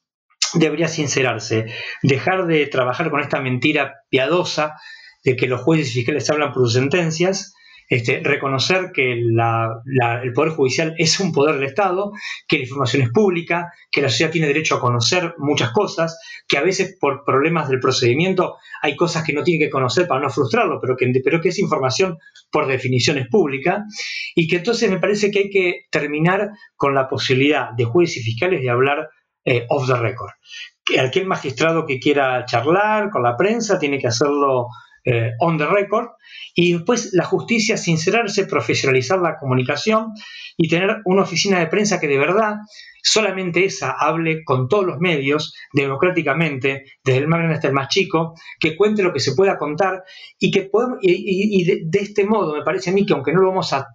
debería sincerarse, dejar de trabajar con esta mentira piadosa de que los jueces y fiscales hablan por sus sentencias este, reconocer que el Poder Judicial es un poder del Estado, que la información es pública, que la sociedad tiene derecho a conocer muchas cosas, que a veces por problemas del procedimiento hay cosas que no tiene que conocer para no frustrarlo, pero que, pero que esa información por definición es pública, y que entonces me parece que hay que terminar con la posibilidad de jueces y fiscales de hablar eh, off the record. Que aquel magistrado que quiera charlar con la prensa tiene que hacerlo eh, on the record, y después la justicia sincerarse, profesionalizar la comunicación y tener una oficina de prensa que de verdad solamente esa hable con todos los medios democráticamente, desde el más grande hasta el más chico, que cuente lo que se pueda contar y que podemos, y, de, este modo me parece a mí que aunque no lo vamos a,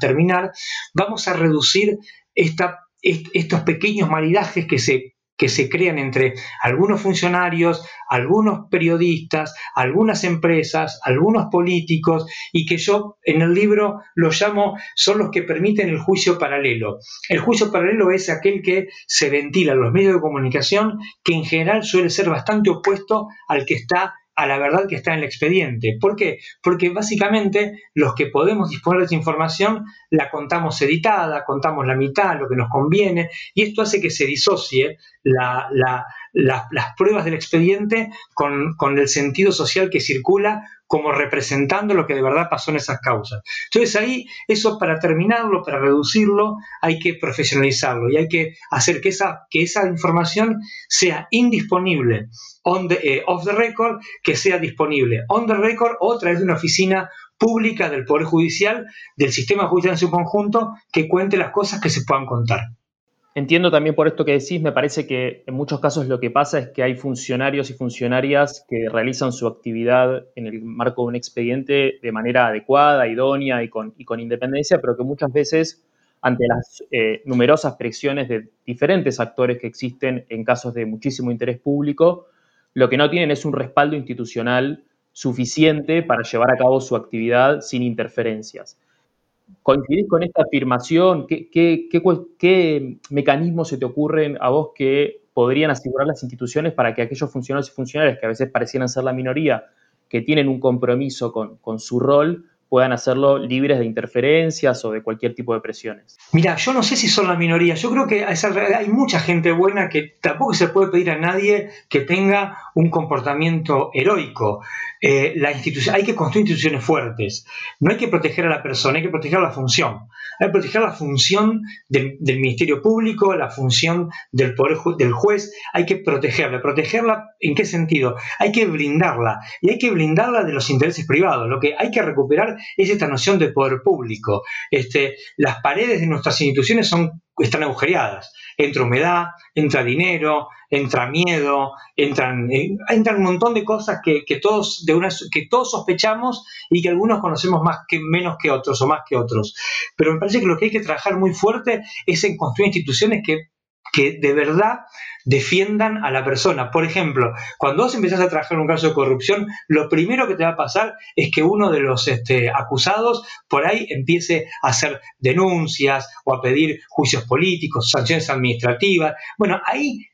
terminar, vamos a reducir esta, estos pequeños maridajes que se que se crean entre algunos funcionarios, algunos periodistas, algunas empresas, algunos políticos, y que yo en el libro los llamo, son los que permiten el juicio paralelo. El juicio paralelo es aquel que se ventila en los medios de comunicación, que en general suele ser bastante opuesto al que está a la verdad que está en el expediente. ¿Por qué? Porque básicamente los que podemos disponer de esa información la contamos editada, contamos la mitad, lo que nos conviene, y esto hace que se disocie las pruebas del expediente con, el sentido social que circula como representando lo que de verdad pasó en esas causas. Entonces ahí, eso para terminarlo, para reducirlo, hay que profesionalizarlo y hay que hacer que esa, que esa información sea indisponible on the, eh, off the record, que sea disponible on the record o a través de una oficina pública del Poder Judicial, del sistema judicial en su conjunto, que cuente las cosas que se puedan contar. Entiendo también por esto que decís, me parece que en muchos casos lo que pasa es que hay funcionarios y funcionarias que realizan su actividad en el marco de un expediente de manera adecuada, idónea y con, independencia, pero que muchas veces ante las eh, numerosas presiones de diferentes actores que existen en casos de muchísimo interés público, lo que no tienen es un respaldo institucional suficiente para llevar a cabo su actividad sin interferencias. ¿Coincidís con esta afirmación? ¿Qué, mecanismos se te ocurren a vos que podrían asegurar las instituciones para que aquellos funcionarios y funcionarias que a veces parecieran ser la minoría, que tienen un compromiso con, su rol, puedan hacerlo libres de interferencias o de cualquier tipo de presiones. Mira, yo no sé si son la minoría, yo creo que hay mucha gente buena que tampoco se puede pedir a nadie que tenga un comportamiento heroico. Eh, la hay que construir instituciones fuertes, no hay que proteger a la persona, hay que proteger la función. Hay que proteger la función del, Ministerio Público, la función del poder del juez, hay que protegerla. ¿Protegerla en qué sentido? Hay que blindarla y hay que blindarla de los intereses privados. Lo que hay que recuperar es esta noción de poder público. Este, las paredes de nuestras instituciones son, están agujereadas. Entra humedad, entra dinero, entra miedo, entran, eh, entran un montón de cosas que, todos, de que todos sospechamos y que algunos conocemos más que, menos que otros o más que otros. Pero me parece que lo que hay que trabajar muy fuerte es en construir instituciones que que de verdad defiendan a la persona. Por ejemplo, cuando vos empezás a trabajar en un caso de corrupción, lo primero que te va a pasar es que uno de los este, acusados por ahí empiece a hacer denuncias o a pedir juicios políticos, sanciones administrativas. Bueno, ahí,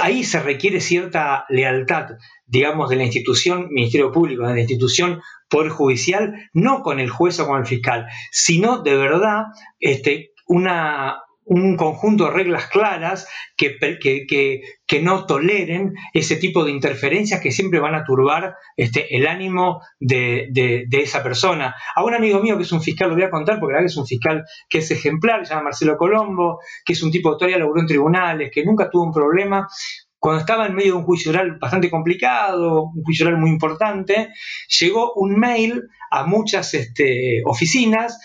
ahí se requiere cierta lealtad, digamos, de la institución Ministerio Público, de la institución Poder Judicial, no con el juez o con el fiscal, sino de verdad este, una, un conjunto de reglas claras que, que, no toleren ese tipo de interferencias que siempre van a turbar este, el ánimo de, esa persona. A un amigo mío que es un fiscal, lo voy a contar porque la verdad es un fiscal que es ejemplar, se llama Marcelo Colombo, que es un tipo de autoridad, laburó en tribunales, que nunca tuvo un problema. Cuando estaba en medio de un juicio oral bastante complicado, un juicio oral muy importante, llegó un mail a muchas este, oficinas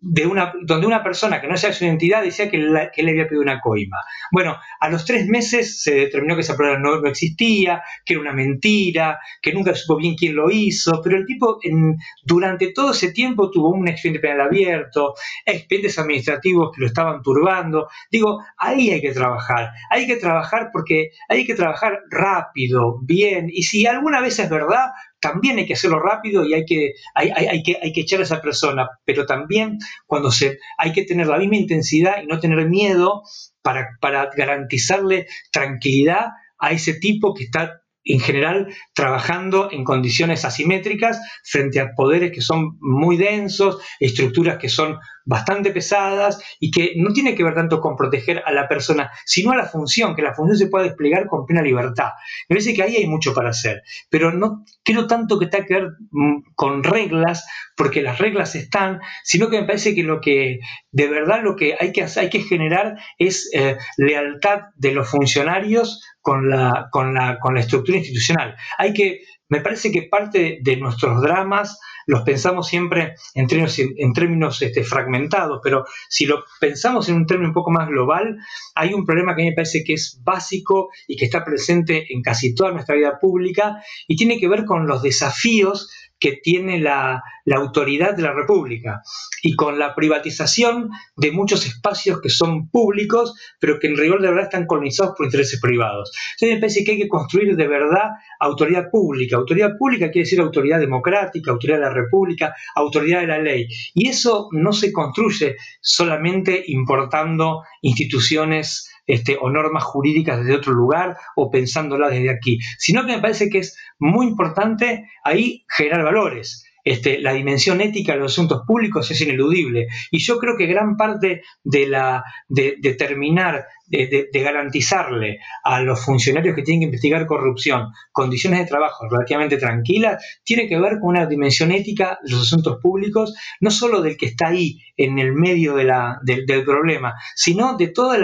de una, donde una persona que no sea su identidad decía que, le había pedido una coima. Bueno, a los tres meses se determinó que esa prueba no, existía, que era una mentira, que nunca supo bien quién lo hizo, pero el tipo durante todo ese tiempo tuvo un expediente penal abierto, expedientes administrativos que lo estaban turbando. Digo, ahí hay que trabajar, hay que trabajar porque hay que trabajar rápido, bien, y si alguna vez es verdad, también hay que hacerlo rápido y hay que, hay, que, hay que echar a esa persona, pero también cuando se, hay que tener la misma intensidad y no tener miedo para, para garantizarle tranquilidad a ese tipo que está en general trabajando en condiciones asimétricas frente a poderes que son muy densos, estructuras que son bastante pesadas y que no tiene que ver tanto con proteger a la persona, sino a la función, que la función se pueda desplegar con plena libertad. Me parece que ahí hay mucho para hacer, pero no quiero tanto que tenga que ver mm, con reglas, porque las reglas están, sino que me parece que lo que de verdad lo que hay que hacer, hay que generar es eh, lealtad de los funcionarios con la, con la, con la estructura institucional. Hay que, me parece que parte de nuestros dramas los pensamos siempre en términos, en términos este, fragmentados, pero si lo pensamos en un término un poco más global, hay un problema que a mí me parece que es básico y que está presente en casi toda nuestra vida pública y tiene que ver con los desafíos que tiene la, autoridad de la República y con la privatización de muchos espacios que son públicos, pero que en rigor de verdad están colonizados por intereses privados. Entonces me parece que hay que construir de verdad autoridad pública. Autoridad pública quiere decir autoridad democrática, autoridad de la República, autoridad de la ley. Y eso no se construye solamente importando instituciones este, o normas jurídicas desde otro lugar o pensándolas desde aquí, sino que me parece que es muy importante ahí generar valores. Este, la dimensión ética de los asuntos públicos es ineludible. Y yo creo que gran parte de, la, de, de terminar de, garantizarle a los funcionarios que tienen que investigar corrupción condiciones de trabajo relativamente tranquilas, tiene que ver con una dimensión ética de los asuntos públicos, no solo del que está ahí en el medio de la, del problema, sino de todos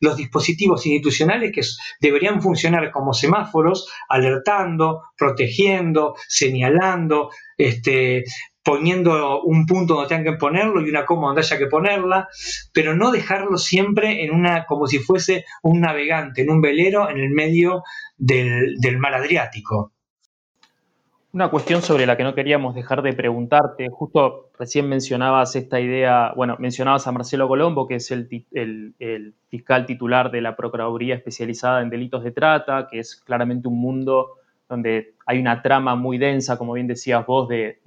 los dispositivos institucionales que deberían funcionar como semáforos, alertando, protegiendo, señalando, este, poniendo un punto donde tengan que ponerlo y una coma donde haya que ponerla, pero no dejarlo siempre en una, como si fuese un navegante, en un velero en el medio del, mar Adriático. Una cuestión sobre la que no queríamos dejar de preguntarte, justo recién mencionabas esta idea, bueno, mencionabas a Marcelo Colombo, que es el, el, fiscal titular de la Procuraduría especializada en delitos de trata, que es claramente un mundo donde hay una trama muy densa, como bien decías vos, de,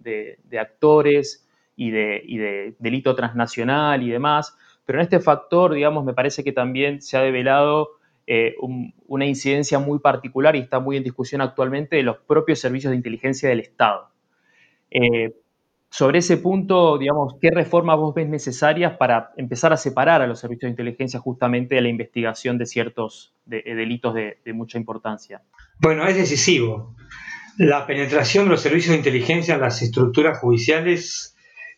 actores y de, delito transnacional y demás. Pero en este factor, digamos, me parece que también se ha develado eh, una incidencia muy particular y está muy en discusión actualmente de los propios servicios de inteligencia del Estado. Eh, sobre ese punto, digamos, ¿qué reformas vos ves necesarias para empezar a separar a los servicios de inteligencia justamente de la investigación de ciertos delitos de, mucha importancia? Bueno, es decisivo. La penetración de los servicios de inteligencia en las estructuras judiciales,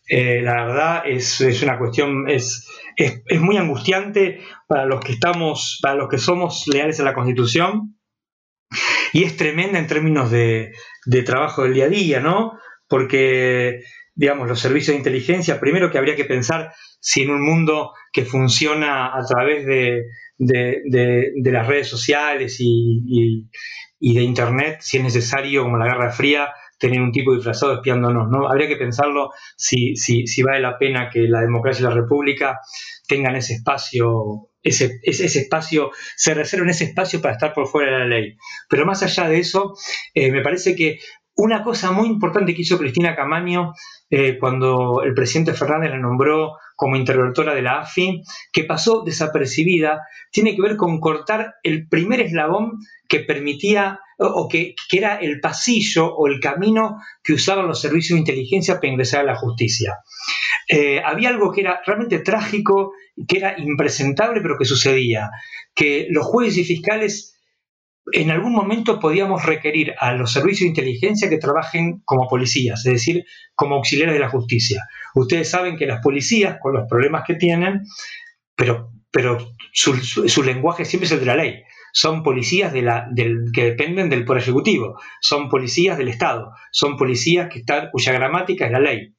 eh, la verdad, es, una cuestión, es, es, muy angustiante para los que estamos, para los que somos leales a la Constitución, y es tremenda en términos de, de trabajo del día a día, ¿no? Porque digamos, los servicios de inteligencia, primero que habría que pensar si en un mundo que funciona a través de, las redes sociales y, de Internet, si es necesario, como la Guerra Fría, tener un tipo disfrazado espiándonos, ¿no? Habría que pensarlo si, si, si vale la pena que la democracia y la república tengan ese espacio ese, ese, espacio, se reserven ese espacio para estar por fuera de la ley. Pero más allá de eso, eh, me parece que una cosa muy importante que hizo Cristina Camaño eh, cuando el presidente Fernández la nombró como interventora de la AFI, que pasó desapercibida, tiene que ver con cortar el primer eslabón que permitía o, que, era el pasillo o el camino que usaban los servicios de inteligencia para ingresar a la justicia. Eh, había algo que era realmente trágico, que era impresentable, pero que sucedía, que los jueces y fiscales en algún momento podíamos requerir a los servicios de inteligencia que trabajen como policías, es decir, como auxiliares de la justicia. Ustedes saben que las policías, con los problemas que tienen, pero, pero su, lenguaje siempre es el de la ley. Son policías de la, del, que dependen del Poder Ejecutivo, son policías del Estado, son policías que están, cuya gramática es la ley.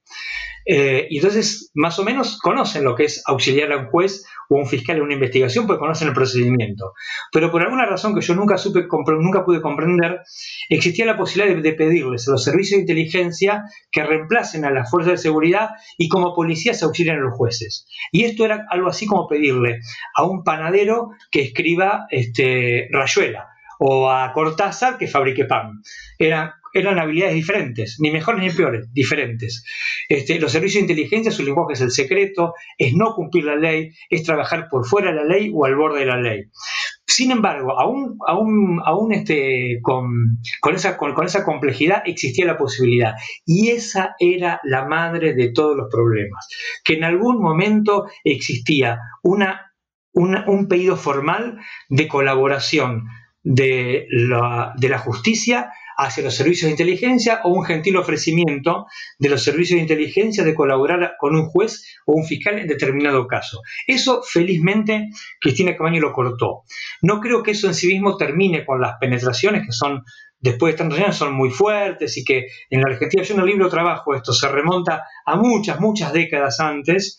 Eh, y entonces, más o menos, conocen lo que es auxiliar a un juez o a un fiscal en una investigación, pues conocen el procedimiento. Pero por alguna razón que yo nunca, supe, nunca pude comprender, existía la posibilidad de, pedirles a los servicios de inteligencia que reemplacen a las fuerzas de seguridad y como policías auxilien a los jueces. Y esto era algo así como pedirle a un panadero que escriba este, rayuela o a Cortázar que fabrique pan. Era eran habilidades diferentes, ni mejores ni peores, diferentes. Este, los servicios de inteligencia, su lenguaje es el secreto, es no cumplir la ley, es trabajar por fuera de la ley o al borde de la ley. Sin embargo, aún, aún, aún este, con, esa, con, esa complejidad existía la posibilidad. Y esa era la madre de todos los problemas. Que en algún momento existía una, un pedido formal de colaboración de la, de la justicia hacia los servicios de inteligencia o un gentil ofrecimiento de los servicios de inteligencia de colaborar con un juez o un fiscal en determinado caso. Eso, felizmente, Cristina Camaño lo cortó. No creo que eso en sí mismo termine con las penetraciones que son después de tantos años son muy fuertes y que en la Argentina, yo en libro trabajo esto, se remonta a muchas, muchas décadas antes,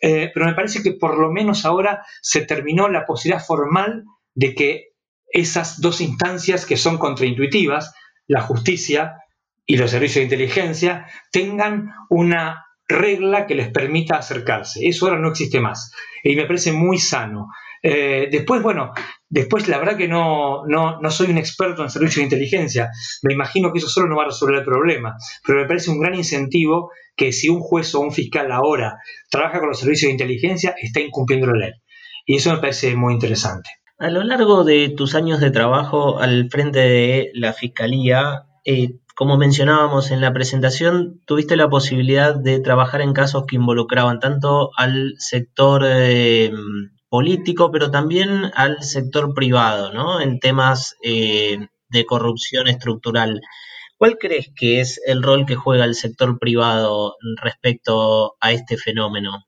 eh, pero me parece que por lo menos ahora se terminó la posibilidad formal de que esas dos instancias que son contraintuitivas, la justicia y los servicios de inteligencia tengan una regla que les permita acercarse. Eso ahora no existe más y me parece muy sano. Eh, después, bueno, después la verdad que no, no, no, soy un experto en servicios de inteligencia, me imagino que eso solo no va a resolver el problema, pero me parece un gran incentivo que si un juez o un fiscal ahora trabaja con los servicios de inteligencia, está incumpliendo la ley. Y eso me parece muy interesante. A lo largo de tus años de trabajo al frente de la Fiscalía, eh, como mencionábamos en la presentación, tuviste la posibilidad de trabajar en casos que involucraban tanto al sector eh, político, pero también al sector privado, ¿no? En temas eh, de corrupción estructural. ¿Cuál crees que es el rol que juega el sector privado respecto a este fenómeno?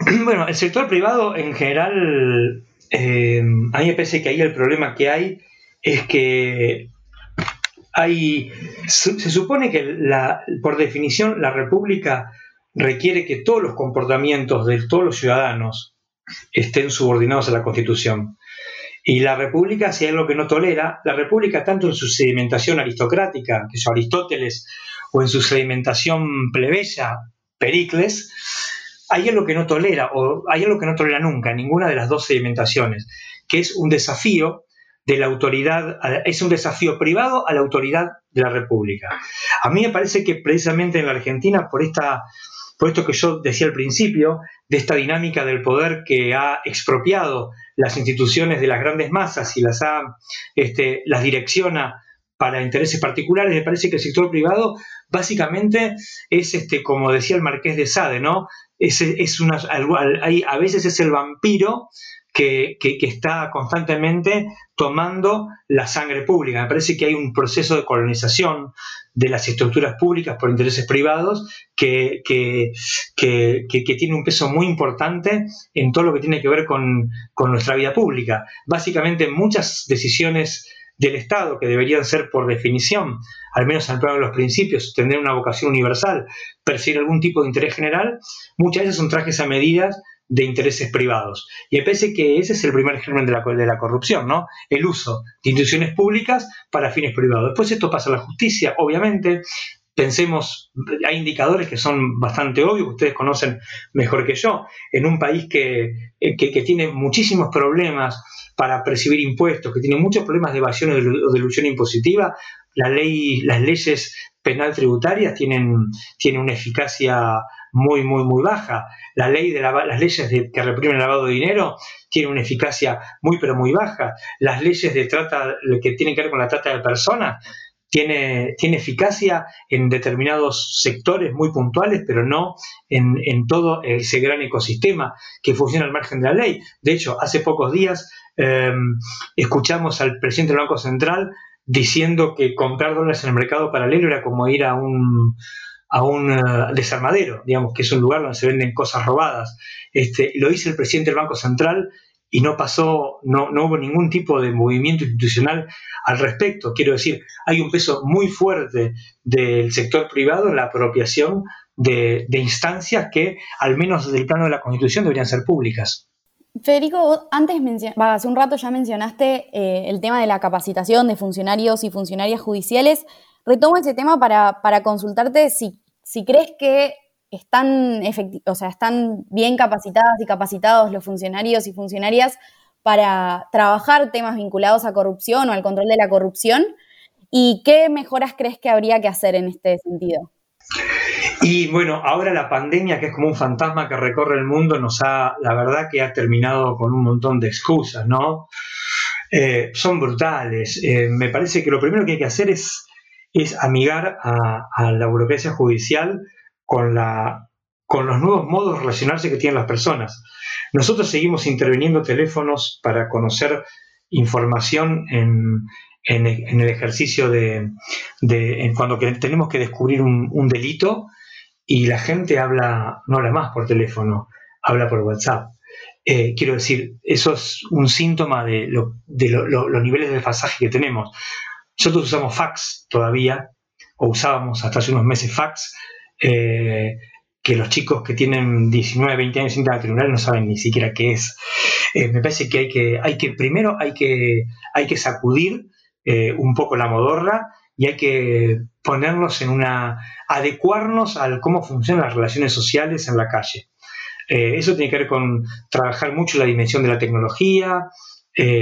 [CLEARS THROAT] Bueno, el sector privado en general eh, a mí me parece que ahí el problema que hay es que hay, se supone que la, por definición la República requiere que todos los comportamientos de todos los ciudadanos estén subordinados a la Constitución. Y la República, si hay algo que no tolera, la República, tanto en su sedimentación aristocrática, que es Aristóteles, o en su sedimentación plebeya, Pericles, hay algo que no tolera, o hay algo que no tolera nunca, ninguna de las dos sedimentaciones, que es un desafío de la autoridad, es un desafío privado a la autoridad de la República. A mí me parece que precisamente en la Argentina, por, esta, por esto que yo decía al principio, de esta dinámica del poder que ha expropiado las instituciones de las grandes masas y las, ha, este, las direcciona para intereses particulares. Me parece que el sector privado básicamente es, este, como decía el marqués de Sade, ¿no? Es, es una, a veces es el vampiro que, está constantemente tomando la sangre pública. Me parece que hay un proceso de colonización de las estructuras públicas por intereses privados que, que, tiene un peso muy importante en todo lo que tiene que ver con, con nuestra vida pública. Básicamente muchas decisiones del Estado, que deberían ser por definición, al menos al plano de los principios, tener una vocación universal, perseguir algún tipo de interés general, muchas veces son trajes a medidas de intereses privados. Y me parece que ese es el primer germen de la, de la corrupción, ¿no? El uso de instituciones públicas para fines privados. Después esto pasa a la justicia, obviamente. Pensemos, hay indicadores que son bastante obvios, ustedes conocen mejor que yo. En un país que, eh, que, que tiene muchísimos problemas para percibir impuestos, que tiene muchos problemas de evasión o de ilusión impositiva, la ley, las leyes penal tributarias tienen, tienen una eficacia muy, muy, muy baja. La ley de las leyes que reprimen el lavado de dinero tienen una eficacia muy, pero muy baja. Las leyes de trata, que tienen que ver con la trata de personas, tiene, tiene eficacia en determinados sectores muy puntuales, pero no en, todo ese gran ecosistema que funciona al margen de la ley. De hecho, hace pocos días em, escuchamos al presidente del Banco Central diciendo que comprar dólares en el mercado paralelo era como ir a un, a un eh, desarmadero, digamos, que es un lugar donde se venden cosas robadas. Este, lo dice el presidente del Banco Central y no pasó, no, no hubo ningún tipo de movimiento institucional al respecto. Quiero decir, hay un peso muy fuerte del sector privado en la apropiación de, instancias que, al menos desde el plano de la Constitución, deberían ser públicas. Federico, antes, hace un rato ya mencionaste eh, el tema de la capacitación de funcionarios y funcionarias judiciales. Retomo ese tema para, consultarte si, si crees que están, o sea, están bien capacitadas y capacitados los funcionarios y funcionarias para trabajar temas vinculados a corrupción o al control de la corrupción? ¿Y qué mejoras crees que habría que hacer en este sentido? Y bueno, ahora la pandemia, que es como un fantasma que recorre el mundo, nos ha, la verdad que ha terminado con un montón de excusas, ¿no? Eh, son brutales. Eh, me parece que lo primero que hay que hacer es, es amigar a, a la burocracia judicial con, la, con los nuevos modos de relacionarse que tienen las personas. Nosotros seguimos interviniendo teléfonos para conocer información en, en, el ejercicio de, de cuando tenemos que descubrir un, delito y la gente habla, no habla más por teléfono, habla por WhatsApp. Eh, quiero decir, eso es un síntoma de, los niveles de desfasaje que tenemos. Nosotros usamos fax todavía, o usábamos hasta hace unos meses fax, eh, que los chicos que tienen 19, 20 años sin tribunal no saben ni siquiera qué es. Eh, me parece que hay que, hay que primero hay que, hay que sacudir eh, un poco la modorra y hay que ponernos en una, adecuarnos al cómo funcionan las relaciones sociales en la calle. eso tiene que ver con trabajar mucho la dimensión de la tecnología,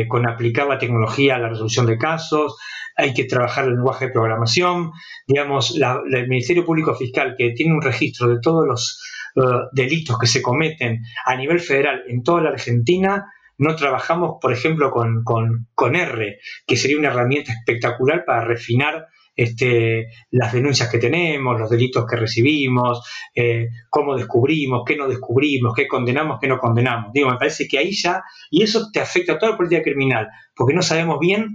con aplicar la tecnología a la resolución de casos, hay que trabajar el lenguaje de programación, digamos, el Ministerio Público Fiscal, que tiene un registro de todos los uh, delitos que se cometen a nivel federal en toda la Argentina, no trabajamos, por ejemplo, con, R, que sería una herramienta espectacular para refinar este, las denuncias que tenemos, los delitos que recibimos, eh, cómo descubrimos, qué no descubrimos, qué condenamos, qué no condenamos. Digo, me parece que ahí ya, y eso te afecta a toda la política criminal, porque no sabemos bien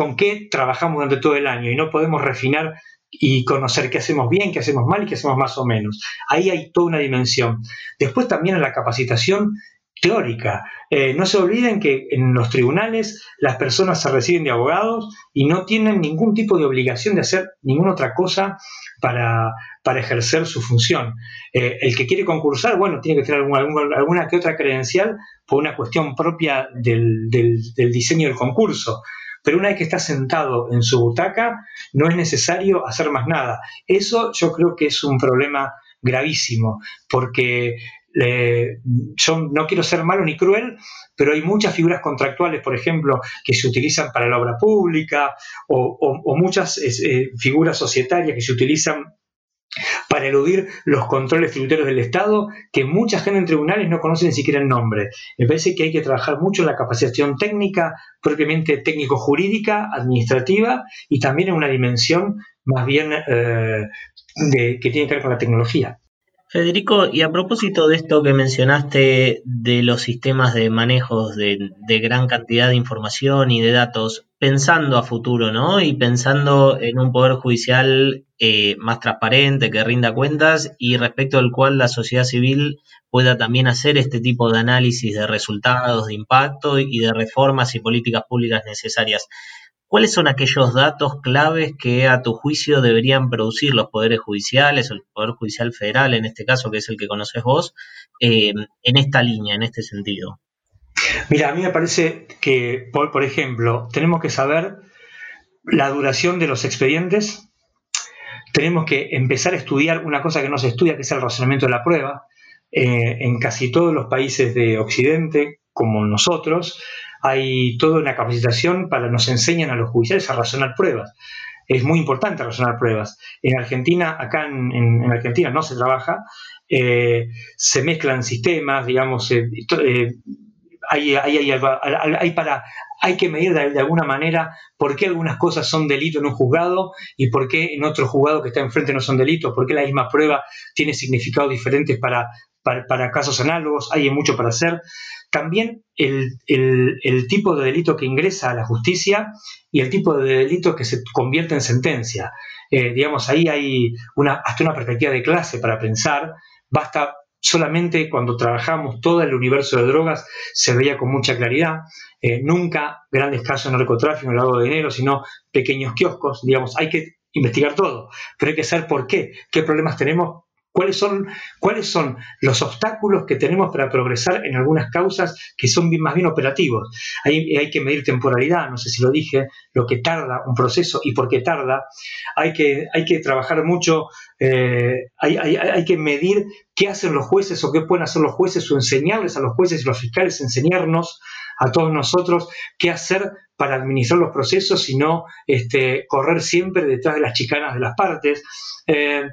con qué trabajamos durante todo el año y no podemos refinar y conocer qué hacemos bien, qué hacemos mal y qué hacemos más o menos. Ahí hay toda una dimensión. Después también en la capacitación teórica. Eh, no se olviden que en los tribunales las personas se reciben de abogados y no tienen ningún tipo de obligación de hacer ninguna otra cosa para, ejercer su función. Eh, el que quiere concursar, bueno, tiene que tener alguna, que otra credencial por una cuestión propia del diseño del concurso pero una vez que está sentado en su butaca, no es necesario hacer más nada. Eso yo creo que es un problema gravísimo, porque yo no quiero ser malo ni cruel, pero hay muchas figuras contractuales, por ejemplo, que se utilizan para la obra pública o, muchas eh, figuras societarias que se utilizan para eludir los controles tributarios del Estado, que mucha gente en tribunales no conoce ni siquiera el nombre. Me parece que hay que trabajar mucho en la capacitación técnica, propiamente técnico-jurídica, administrativa, y también en una dimensión más bien eh, que tiene que ver con la tecnología. Federico, y a propósito de esto que mencionaste de los sistemas de manejos de, gran cantidad de información y de datos, pensando a futuro, ¿no? Y pensando en un poder judicial eh, más transparente, que rinda cuentas y respecto al cual la sociedad civil pueda también hacer este tipo de análisis de resultados, de impacto y de reformas y políticas públicas necesarias. ¿Cuáles son aquellos datos claves que a tu juicio deberían producir los poderes judiciales, el Poder Judicial Federal en este caso, que es el que conoces vos, eh, en esta línea, en este sentido? Mira, a mí me parece que, por, por ejemplo, tenemos que saber la duración de los expedientes, tenemos que empezar a estudiar una cosa que no se estudia, que es el razonamiento de la prueba. Eh, en casi todos los países de Occidente, como nosotros, hay toda una capacitación para nos enseñan a los judiciales a razonar pruebas. Es muy importante razonar pruebas. En Argentina, acá en, Argentina no se trabaja, eh, se mezclan sistemas, digamos, eh, eh, hay, hay, para, hay que medir de, alguna manera por qué algunas cosas son delito en un juzgado y por qué en otro juzgado que está enfrente no son delitos, por qué la misma prueba tiene significados diferentes para, para, casos análogos, hay mucho para hacer. También el, tipo de delito que ingresa a la justicia y el tipo de delito que se convierte en sentencia. Eh, digamos, ahí hay una, hasta una perspectiva de clase para pensar. Basta solamente cuando trabajamos todo el universo de drogas se veía con mucha claridad. Eh, nunca grandes casos de narcotráfico, el lado de dinero, sino pequeños kioscos. Digamos, hay que investigar todo, pero hay que saber por qué, qué problemas tenemos ¿Cuáles son, ¿Cuáles son los obstáculos que tenemos para progresar en algunas causas que son más bien operativos? Hay, hay que medir temporalidad, no sé si lo dije, lo que tarda un proceso y por qué tarda. Hay que, hay que trabajar mucho, eh, hay, hay, que medir qué hacen los jueces o qué pueden hacer los jueces o enseñarles a los jueces y los fiscales, enseñarnos a todos nosotros qué hacer para administrar los procesos y no este, correr siempre detrás de las chicanas de las partes. Eh,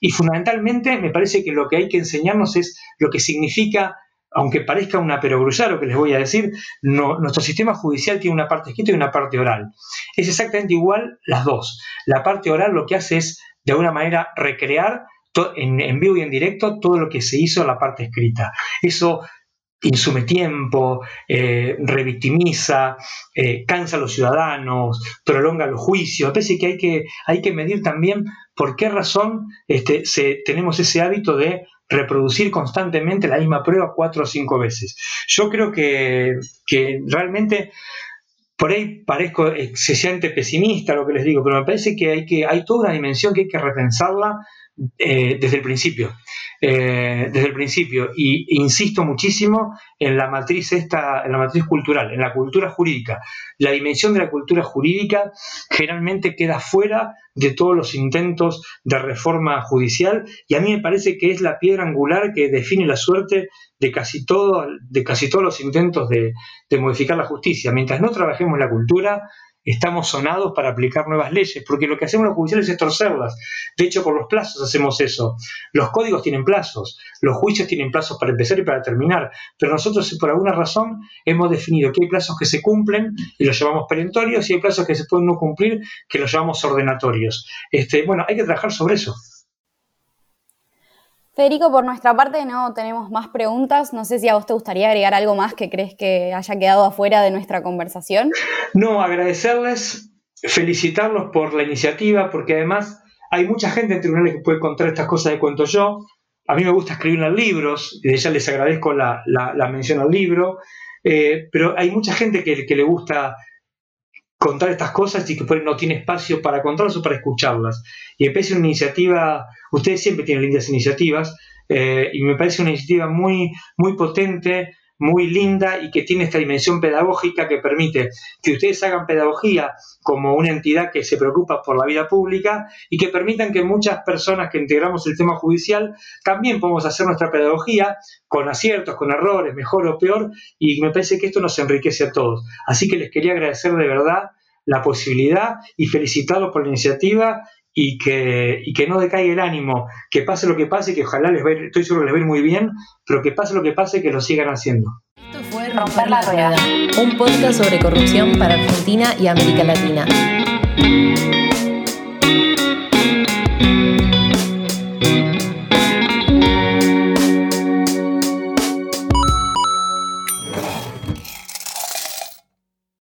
y fundamentalmente me parece que lo que hay que enseñarnos es lo que significa aunque parezca una perogrullar lo que les voy a decir, nuestro sistema judicial tiene una parte escrita y una parte oral. Es exactamente igual las dos. La parte oral lo que hace es, de alguna manera, recrear en, en, vivo y en directo todo lo que se hizo en la parte escrita. Eso insume tiempo, eh, revictimiza, eh, cansa a los ciudadanos, prolonga los juicios. Parece que hay que, hay que medir también por qué razón este, tenemos ese hábito de reproducir constantemente la misma prueba cuatro o cinco veces. Yo creo que, realmente por ahí parezco excesivamente pesimista lo que les digo, pero me parece que hay, que, hay toda una dimensión que hay que repensarla eh, desde el principio. Eh, desde el principio. Y insisto muchísimo en la matriz esta, en la matriz cultural, en la cultura jurídica. La dimensión de la cultura jurídica generalmente queda fuera de todos los intentos de reforma judicial y a mí me parece que es la piedra angular que define la suerte de casi, todo, de casi todos los intentos de, de modificar la justicia. Mientras no trabajemos la cultura, estamos sonados para aplicar nuevas leyes, porque lo que hacemos los judiciales es torcerlas. De hecho, por los plazos hacemos eso. Los códigos tienen plazos, los juicios tienen plazos para empezar y para terminar, pero nosotros por alguna razón hemos definido que hay plazos que se cumplen y los llamamos perentorios y hay plazos que se pueden no cumplir que los llamamos ordenatorios. Este, bueno, hay que trabajar sobre eso. Federico, por nuestra parte no tenemos más preguntas. No sé si a vos te gustaría agregar algo más que crees que haya quedado afuera de nuestra conversación. No, agradecerles, felicitarlos por la iniciativa, porque además hay mucha gente en tribunales que puede contar estas cosas de cuento yo. A mí me gusta escribir libros, y ya les agradezco la, mención al libro, eh, pero hay mucha gente que, que le gusta contar estas cosas y que no tiene espacio para contarlas o para escucharlas. Y me parece una iniciativa, ustedes siempre tienen lindas iniciativas, eh, y me parece una iniciativa muy, muy potente, muy linda y que tiene esta dimensión pedagógica que permite que ustedes hagan pedagogía como una entidad que se preocupa por la vida pública y que permitan que muchas personas que integramos el tema judicial también podamos hacer nuestra pedagogía con aciertos, con errores, mejor o peor, y me parece que esto nos enriquece a todos. Así que les quería agradecer de verdad la posibilidad y felicitarlos por la iniciativa y que, y que no decaiga el ánimo, que pase lo que pase, que ojalá les ver, estoy seguro que les va muy bien, pero que pase lo que pase, que lo sigan haciendo. Esto fue Romper la Rueda, un podcast sobre corrupción para Argentina y América Latina.